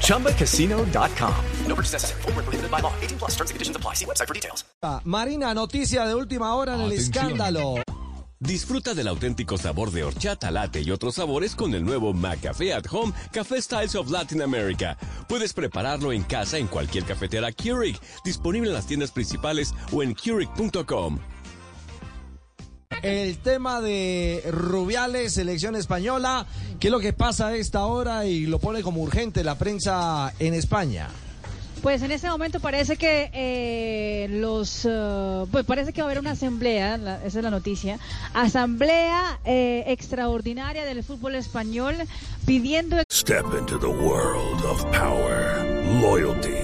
ChumbaCasino.com. No purchase necessary. Full prohibited by law. 18 plus terms and conditions apply. See website for details. Marina, noticia de última hora en el escándalo. Disfruta del auténtico sabor de horchata, latte y otros sabores con el nuevo McCafé at Home Café Styles of Latin America. Puedes prepararlo en casa en cualquier cafetera Keurig, disponible en las tiendas principales o en Keurig.com. El tema de Rubiales, selección española, ¿qué es lo que pasa a esta hora y lo pone como urgente la prensa en España? Pues en este momento parece que eh, los, uh, pues parece que va a haber una asamblea, la, esa es la noticia, asamblea eh, extraordinaria del fútbol español pidiendo. Step into the world of power, loyalty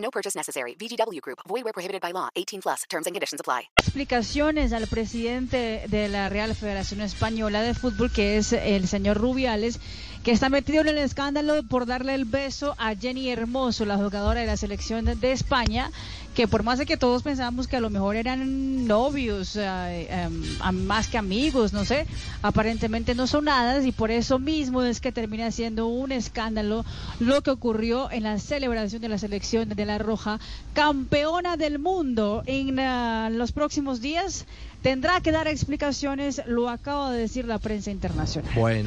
No purchase necessary. VGW Group. Void where prohibited by law. 18 plus. Terms and conditions apply. Explicaciones al presidente de la Real Federación Española de Fútbol, que es el señor Rubiales, que está metido en el escándalo por darle el beso a Jenny Hermoso, la jugadora de la selección de España, que por más de que todos pensábamos que a lo mejor eran novios, eh, eh, más que amigos, no sé, aparentemente no son nada y por eso mismo es que termina siendo un escándalo lo que ocurrió en la celebración de la selección de la Roja, campeona del mundo en uh, los próximos días. Tendrá que dar explicaciones, lo acaba de decir la prensa internacional.